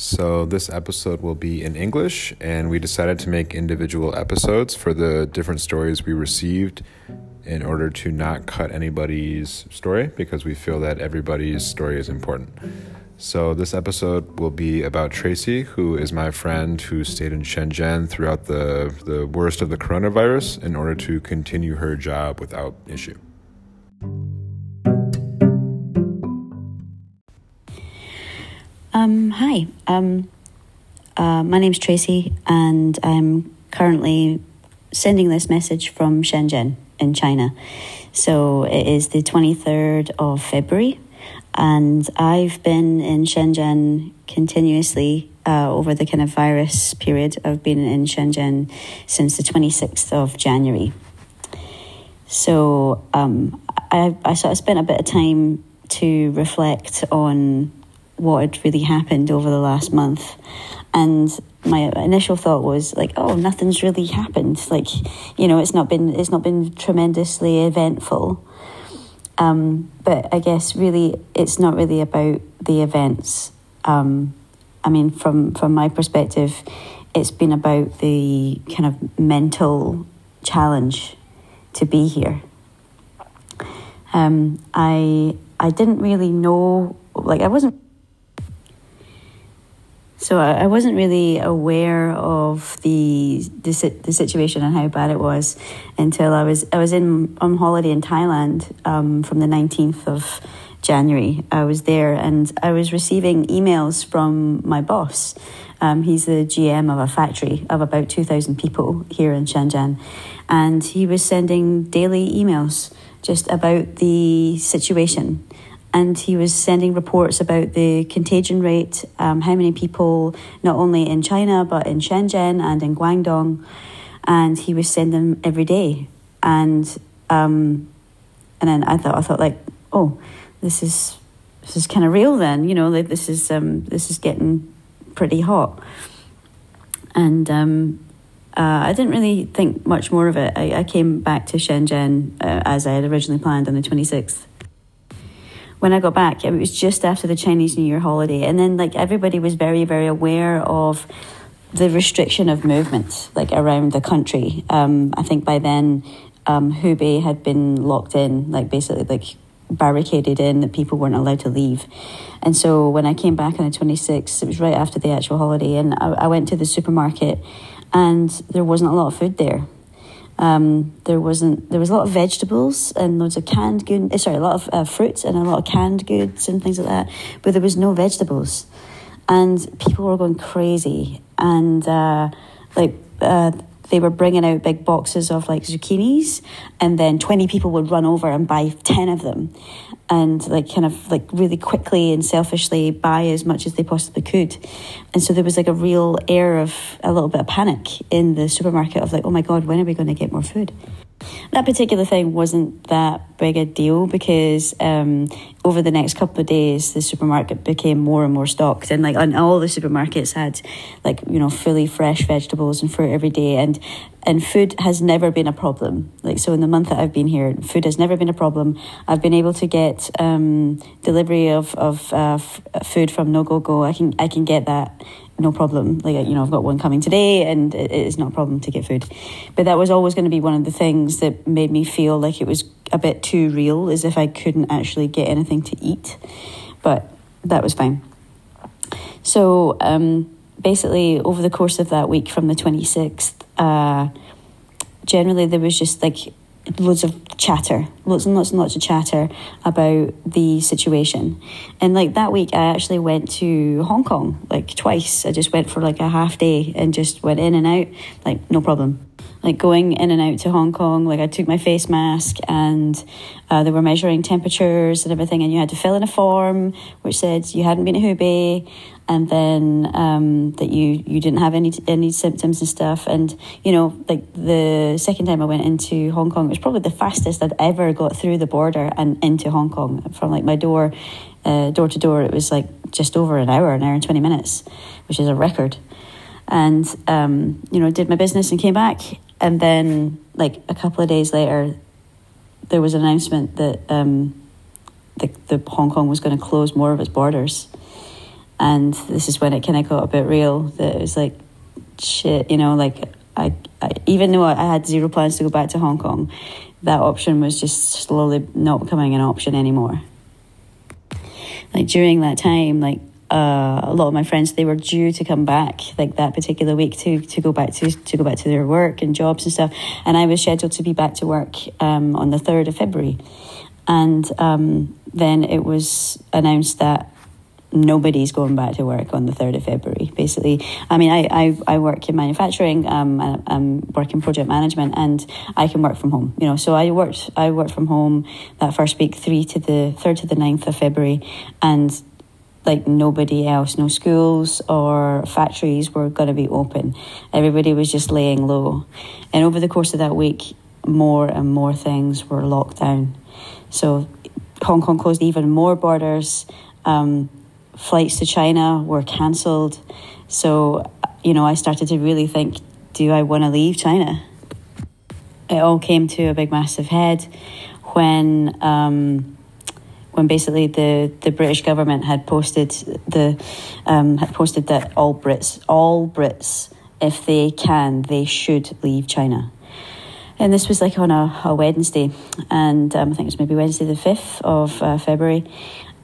So, this episode will be in English, and we decided to make individual episodes for the different stories we received in order to not cut anybody's story because we feel that everybody's story is important. So, this episode will be about Tracy, who is my friend who stayed in Shenzhen throughout the, the worst of the coronavirus in order to continue her job without issue. Hi, um, uh, my name's Tracy, and I'm currently sending this message from Shenzhen in China. So it is the 23rd of February and I've been in Shenzhen continuously uh, over the kind of virus period. I've been in Shenzhen since the 26th of January. So um, I, I sort of spent a bit of time to reflect on what had really happened over the last month. And my initial thought was like, oh, nothing's really happened. Like, you know, it's not been it's not been tremendously eventful. Um, but I guess really, it's not really about the events. Um, I mean, from from my perspective, it's been about the kind of mental challenge to be here. Um, I I didn't really know, like I wasn't so I wasn't really aware of the, the the situation and how bad it was until I was I was in on holiday in Thailand um, from the nineteenth of January. I was there and I was receiving emails from my boss. Um, he's the GM of a factory of about two thousand people here in Shenzhen, and he was sending daily emails just about the situation and he was sending reports about the contagion rate, um, how many people, not only in China, but in Shenzhen and in Guangdong. And he was sending them every day. And, um, and then I thought, I thought like, oh, this is, this is kind of real then, you know, like this is, um, this is getting pretty hot. And, um, uh, I didn't really think much more of it. I, I came back to Shenzhen uh, as I had originally planned on the 26th when I got back, it was just after the Chinese New Year holiday, and then like everybody was very very aware of the restriction of movement like around the country. Um, I think by then um, Hubei had been locked in, like basically like barricaded in that people weren't allowed to leave. And so when I came back on the 26th, it was right after the actual holiday, and I, I went to the supermarket and there wasn't a lot of food there. Um, there wasn't. There was a lot of vegetables and loads of canned good. Eh, sorry, a lot of uh, fruits and a lot of canned goods and things like that. But there was no vegetables, and people were going crazy. And uh, like uh, they were bringing out big boxes of like zucchinis, and then twenty people would run over and buy ten of them, and like kind of like really quickly and selfishly buy as much as they possibly could. And so there was like a real air of a little bit of panic in the supermarket of like, oh my God, when are we going to get more food? That particular thing wasn't that big a deal because um, over the next couple of days, the supermarket became more and more stocked, and like and all the supermarkets had like you know fully fresh vegetables and fruit every day, and and food has never been a problem. Like so, in the month that I've been here, food has never been a problem. I've been able to get um, delivery of of uh, f- food from NoGoGo. I can I can get that no problem. Like, you know, I've got one coming today and it is not a problem to get food. But that was always going to be one of the things that made me feel like it was a bit too real, as if I couldn't actually get anything to eat. But that was fine. So, um, basically, over the course of that week from the 26th, uh, generally there was just like loads of chatter, lots and lots and lots of chatter about the situation. And like that week, I actually went to Hong Kong like twice. I just went for like a half day and just went in and out, like no problem. Like going in and out to Hong Kong, like I took my face mask and uh, they were measuring temperatures and everything, and you had to fill in a form which said you hadn't been to Hubei and then um, that you you didn't have any any symptoms and stuff. And you know, like the second time I went into Hong Kong, it was probably the fastest I'd ever got through the border and into Hong Kong from like my door, uh, door to door. It was like just over an hour, an hour and twenty minutes, which is a record. And um, you know, did my business and came back, and then like a couple of days later, there was an announcement that um, the, the Hong Kong was going to close more of its borders and this is when it kind of got a bit real. That it was like, shit, you know, like I, I even though I had zero plans to go back to Hong Kong, that option was just slowly not becoming an option anymore. Like during that time, like uh, a lot of my friends they were due to come back like that particular week to to go back to to go back to their work and jobs and stuff and I was scheduled to be back to work um, on the 3rd of February and um, then it was announced that nobody's going back to work on the 3rd of February, basically. I mean, I, I, I work in manufacturing, um, I, I'm working project management, and I can work from home, you know. So I worked, I worked from home that first week, 3 to the 3rd to the 9th of February, and like nobody else, no schools or factories were going to be open. Everybody was just laying low. And over the course of that week, more and more things were locked down. So Hong Kong closed even more borders. Um, flights to China were cancelled. So, you know, I started to really think do I want to leave China? It all came to a big, massive head when. Um, when basically the, the British government had posted the um, had posted that all Brits all Brits if they can they should leave China and this was like on a, a Wednesday and um, I think it was maybe Wednesday the 5th of uh, February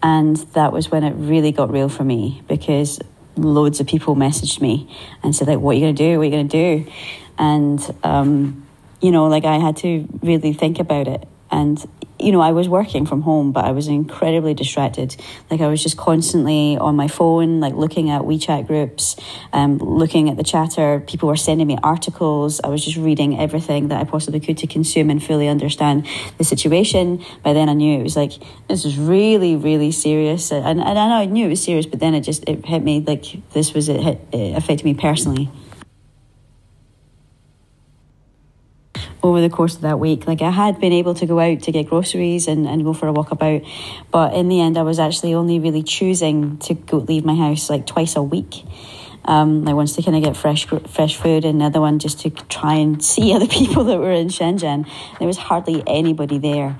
and that was when it really got real for me because loads of people messaged me and said like, "What are you going to do? What are you going to do?" And um, you know, like I had to really think about it. And you know, I was working from home, but I was incredibly distracted. Like I was just constantly on my phone, like looking at WeChat groups, um, looking at the chatter. People were sending me articles. I was just reading everything that I possibly could to consume and fully understand the situation. By then, I knew it was like this was really, really serious, and, and I know I knew it was serious, but then it just it hit me like this was it, hit, it affected me personally. Over the course of that week. Like I had been able to go out to get groceries and, and go for a walk about, but in the end, I was actually only really choosing to go leave my house like twice a week. Um, like once to kind of get fresh fresh food, and the other one just to try and see other people that were in Shenzhen. There was hardly anybody there,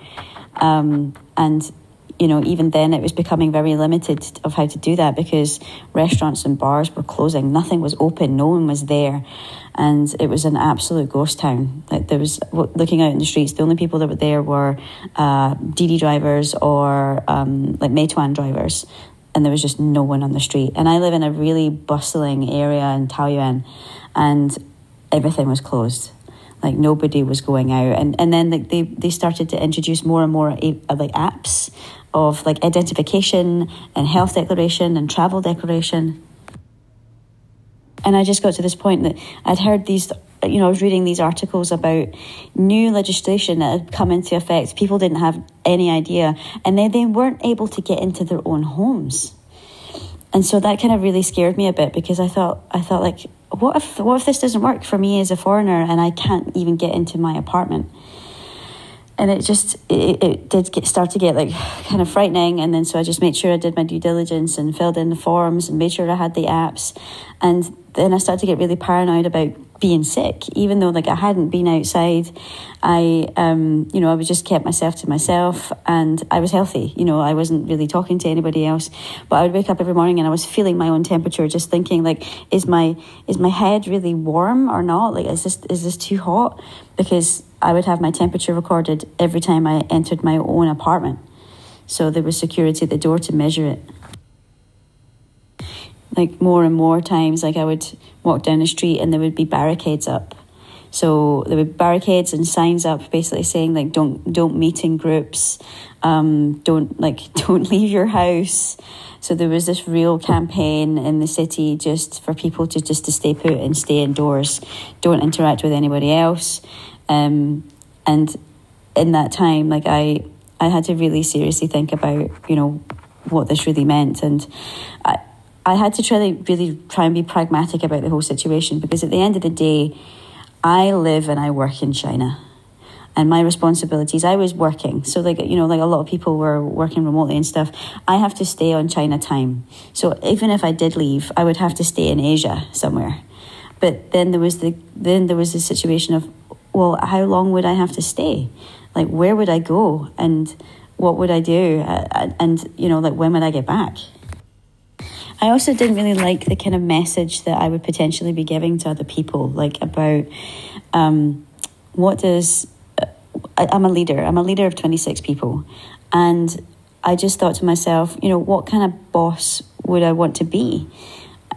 um, and you know, even then it was becoming very limited of how to do that because restaurants and bars were closing. Nothing was open. No one was there and it was an absolute ghost town. Like there was looking out in the streets, the only people that were there were uh, Didi drivers or um, like Meituan drivers, and there was just no one on the street. And I live in a really bustling area in Taoyuan, and everything was closed. Like nobody was going out, and and then like they they started to introduce more and more uh, like apps of like identification and health declaration and travel declaration and I just got to this point that I'd heard these, you know, I was reading these articles about new legislation that had come into effect. People didn't have any idea, and then they weren't able to get into their own homes. And so that kind of really scared me a bit because I thought, I thought like, what if, what if this doesn't work for me as a foreigner and I can't even get into my apartment? and it just it, it did get start to get like kind of frightening and then so i just made sure i did my due diligence and filled in the forms and made sure i had the apps and then i started to get really paranoid about being sick. Even though like i hadn't been outside i um you know i was just kept myself to myself and i was healthy. You know i wasn't really talking to anybody else. But i would wake up every morning and i was feeling my own temperature just thinking like is my is my head really warm or not? Like is this is this too hot? Because I would have my temperature recorded every time I entered my own apartment. So there was security at the door to measure it. Like more and more times, like I would walk down the street and there would be barricades up. So there were barricades and signs up, basically saying like don't don't meet in groups, um, don't like don't leave your house. So there was this real campaign in the city just for people to just to stay put and stay indoors, don't interact with anybody else. Um, and in that time, like I, I had to really seriously think about, you know, what this really meant. And I, I had to to really try and be pragmatic about the whole situation because at the end of the day, I live and I work in China. And my responsibilities, I was working. So, like, you know, like a lot of people were working remotely and stuff. I have to stay on China time. So, even if I did leave, I would have to stay in Asia somewhere. But then there was the then there was the situation of well, how long would I have to stay? Like, where would I go? And what would I do? And, you know, like, when would I get back? I also didn't really like the kind of message that I would potentially be giving to other people, like about um, what does. Uh, I, I'm a leader. I'm a leader of 26 people. And I just thought to myself, you know, what kind of boss would I want to be?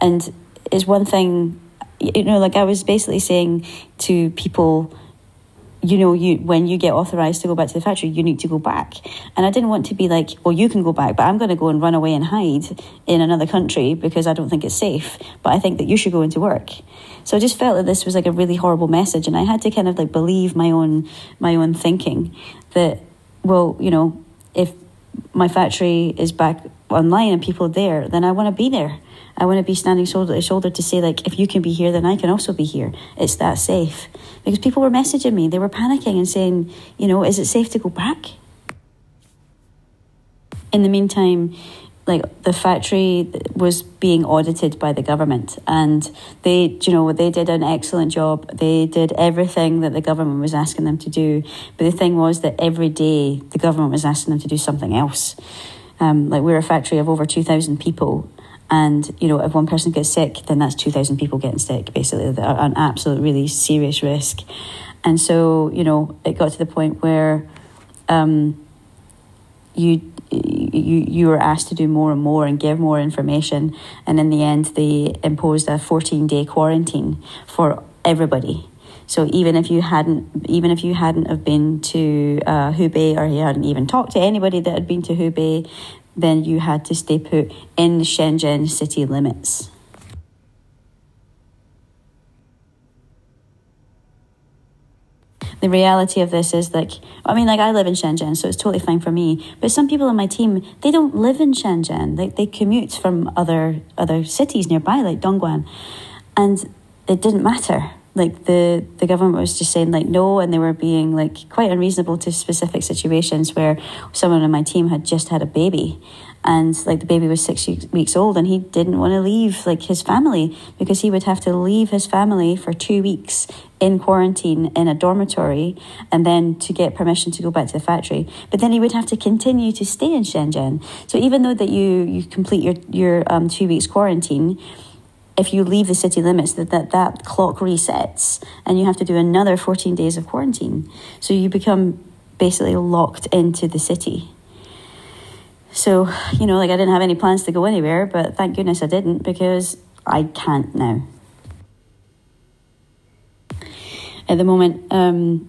And is one thing, you know, like I was basically saying to people, you know, you when you get authorized to go back to the factory, you need to go back. And I didn't want to be like, well, you can go back, but I'm going to go and run away and hide in another country because I don't think it's safe. But I think that you should go into work. So I just felt that this was like a really horrible message, and I had to kind of like believe my own my own thinking that, well, you know, if my factory is back online and people are there, then I want to be there. I want to be standing shoulder to shoulder to say, like, if you can be here, then I can also be here. It's that safe. Because people were messaging me, they were panicking and saying, you know, is it safe to go back? In the meantime, like the factory was being audited by the government. And they you know they did an excellent job. They did everything that the government was asking them to do. But the thing was that every day the government was asking them to do something else. Um, like we're a factory of over 2000 people. And you know if one person gets sick then that's 2000 people getting sick basically. An absolute really serious risk. And so you know it got to the point where um, you you you were asked to do more and more and give more information. And in the end they imposed a 14 day quarantine for everybody. So even if you hadn't even if you hadn't have been to uh, Hubei or you hadn't even talked to anybody that had been to Hubei then you had to stay put in the Shenzhen city limits the reality of this is like I mean like I live in Shenzhen so it's totally fine for me. But some people on my team they don't live in Shenzhen. Like they commute from other other cities nearby like Dongguan. And it didn't matter. Like the the government was just saying like no and they were being like quite unreasonable to specific situations where someone on my team had just had a baby and like the baby was six weeks old and he didn't want to leave like his family because he would have to leave his family for two weeks in quarantine in a dormitory and then to get permission to go back to the factory. But then he would have to continue to stay in shenzhen. So even though that you you complete your your um, two weeks quarantine if you leave the city limits that, that that clock resets and you have to do another 14 days of quarantine. So you become basically locked into the city so, you know, like I didn't have any plans to go anywhere, but thank goodness I didn't because I can't now. At the moment, um,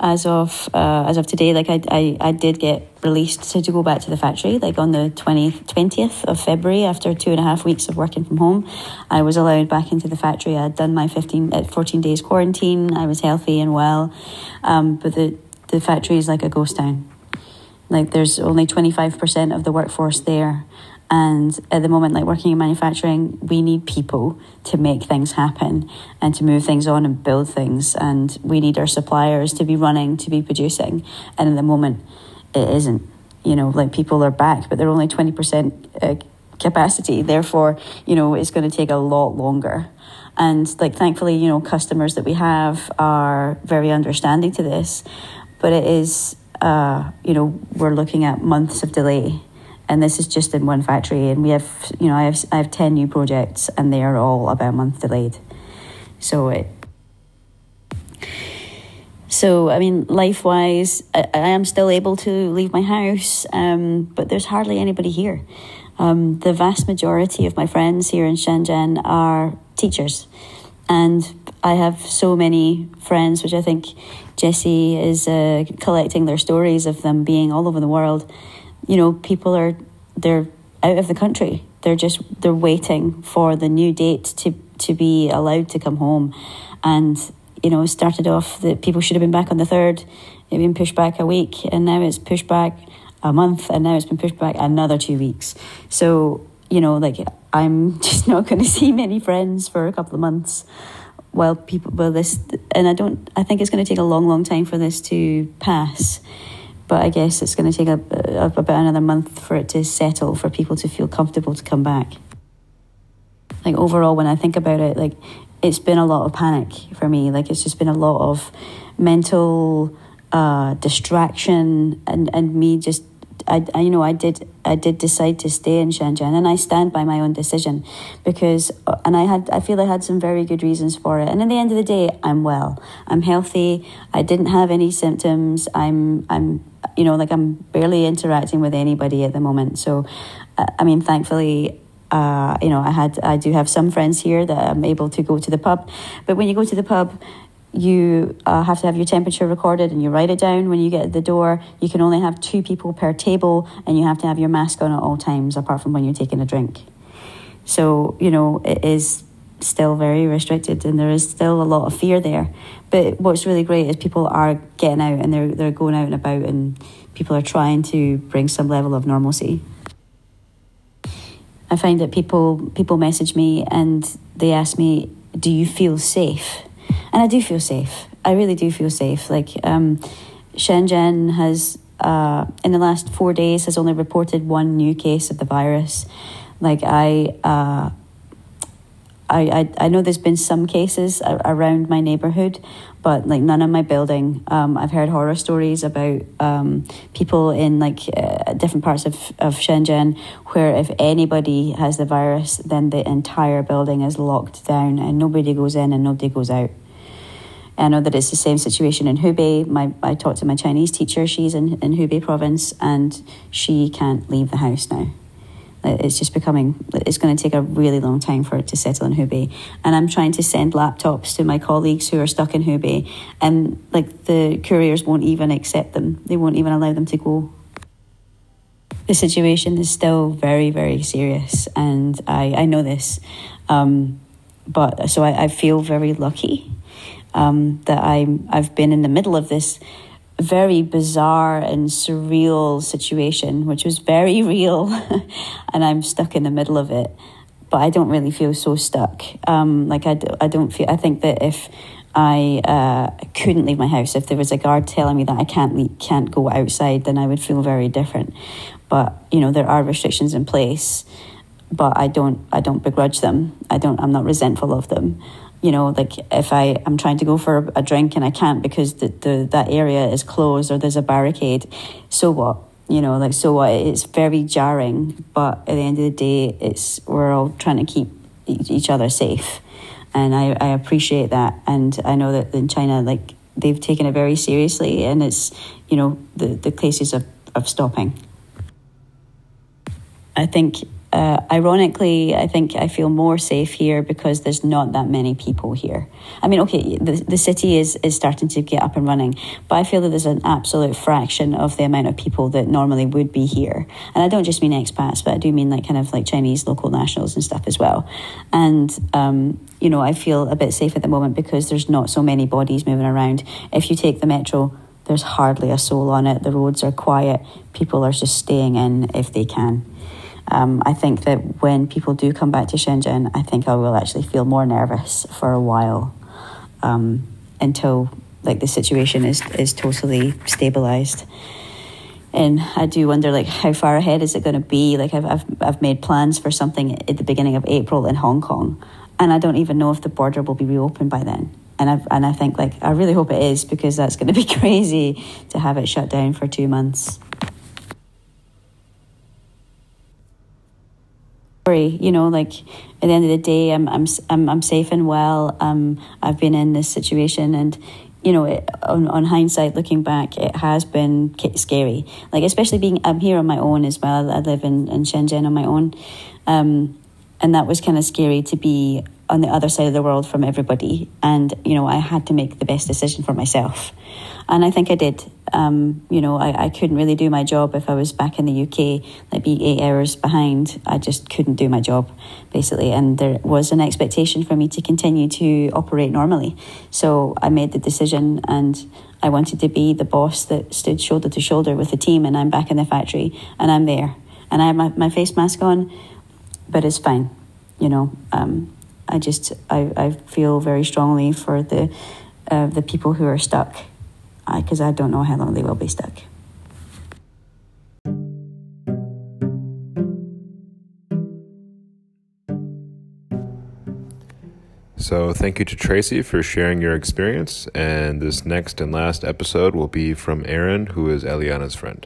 as of uh, as of today, like I, I, I did get released to, go back to the factory, like on the 20th, 20th of February, after two and a half weeks of working from home. I was allowed back into the factory. I'd done my 15, uh, 14 days quarantine. I was healthy and well. Um, but the, the factory is like a ghost town. Like there's only 25% of the workforce there. And at the moment, like working in manufacturing, we need people to make things happen and to move things on and build things. And we need our suppliers to be running, to be producing. And at the moment, it isn't. You know, like people are back, but they're only 20% uh, capacity. Therefore, you know, it's going to take a lot longer. And like, thankfully, you know, customers that we have are very understanding to this. But it is uh, you know, we're looking at months of delay. And this is just in one factory, and we have, you know, I have I have ten new projects, and they are all about a month delayed. So it, so I mean, life wise, I, I, am still able to leave my house, um, but there's hardly anybody here. Um, the vast majority of my friends here in Shenzhen are teachers, and I have so many friends, which I think Jesse is uh, collecting their stories of them being all over the world. You know, people are they're out of the country. They're just they're waiting for the new date to to be allowed to come home, and you know, started off that people should have been back on the third. It been pushed back a week, and now it's pushed back a month, and now it's been pushed back another two weeks. So you know, like I'm just not going to see many friends for a couple of months while people well this and I don't I think it's going to take a long long time for this to pass but I guess it's going to take a, a, about another month for it to settle for people to feel comfortable to come back. Like overall when I think about it like it's been a lot of panic for me. Like it's just been a lot of mental uh, distraction and and me just I, I, you know, I did, I did decide to stay in Shenzhen, and I stand by my own decision, because, and I had, I feel I had some very good reasons for it. And in the end of the day, I'm well, I'm healthy. I didn't have any symptoms. I'm, I'm, you know, like I'm barely interacting with anybody at the moment. So, I mean, thankfully, uh, you know, I had, I do have some friends here that I'm able to go to the pub. But when you go to the pub, you uh, have to have your temperature recorded and you write it down when you get at the door. You can only have two people per table and you have to have your mask on at all times, apart from when you're taking a drink. So, you know, it is still very restricted and there is still a lot of fear there. But what's really great is people are getting out and they're, they're going out and about and people are trying to bring some level of normalcy. I find that people people message me and they ask me, "Do you feel safe?" And I do feel safe. I really do feel safe. Like um, Shenzhen has, uh, in the last four days, has only reported one new case of the virus. Like I, uh, I, I, I know there's been some cases around my neighborhood, but like none in my building. Um, I've heard horror stories about um, people in like uh, different parts of, of Shenzhen where if anybody has the virus, then the entire building is locked down and nobody goes in and nobody goes out. I know that it's the same situation in Hubei. My, I talked to my Chinese teacher, she's in, in Hubei province, and she can't leave the house now. It's just becoming, it's going to take a really long time for it to settle in Hubei. And I'm trying to send laptops to my colleagues who are stuck in Hubei, and like the couriers won't even accept them, they won't even allow them to go. The situation is still very, very serious, and I, I know this. Um, but so I, I feel very lucky um, that I'm I've been in the middle of this very bizarre and surreal situation, which was very real, and I'm stuck in the middle of it. But I don't really feel so stuck. Um, like I, do, I don't feel. I think that if I uh, couldn't leave my house, if there was a guard telling me that I can't leave, can't go outside, then I would feel very different. But you know there are restrictions in place, but I don't I don't begrudge them. I don't. I'm not resentful of them you know, like if I am trying to go for a drink and I can't because the, the that area is closed or there's a barricade, so what? You know, like so what? It's very jarring, but at the end of the day, it's we're all trying to keep each other safe, and I, I appreciate that, and I know that in China, like they've taken it very seriously, and it's you know the the cases of of stopping. I think uh, ironically, I think I feel more safe here because there's not that many people here. I mean, okay, the, the city is, is starting to get up and running, but I feel that there's an absolute fraction of the amount of people that normally would be here. And I don't just mean expats, but I do mean like kind of like Chinese local nationals and stuff as well. And, um, you know, I feel a bit safe at the moment because there's not so many bodies moving around. If you take the metro, there's hardly a soul on it. The roads are quiet. People are just staying in if they can. Um, I think that when people do come back to Shenzhen, I think I will actually feel more nervous for a while um, until like the situation is is totally stabilized. And I do wonder, like, how far ahead is it going to be? Like, I've, I've I've made plans for something at the beginning of April in Hong Kong, and I don't even know if the border will be reopened by then. And I and I think like I really hope it is because that's going to be crazy to have it shut down for two months. You know like at the end of the day i'm i'm i'm, I'm safe and well. Um i've been in this situation and you know it, on, on hindsight looking back it has been scary. Like especially being i'm here on my own as well. I live in, in shenzhen on my own. Um and that was kind of scary to be on the other side of the world from everybody. And you know i had to make the best decision for myself and I think I did. Um, you know, I, I couldn't really do my job if I was back in the UK, like be eight hours behind. I just couldn't do my job, basically. And there was an expectation for me to continue to operate normally. So I made the decision and I wanted to be the boss that stood shoulder to shoulder with the team. And I'm back in the factory and I'm there. And I have my, my face mask on, but it's fine. You know, um, I just, I, I feel very strongly for the, uh, the people who are stuck because I, I don't know how long they will be stuck. So, thank you to Tracy for sharing your experience. And this next and last episode will be from Aaron, who is Eliana's friend.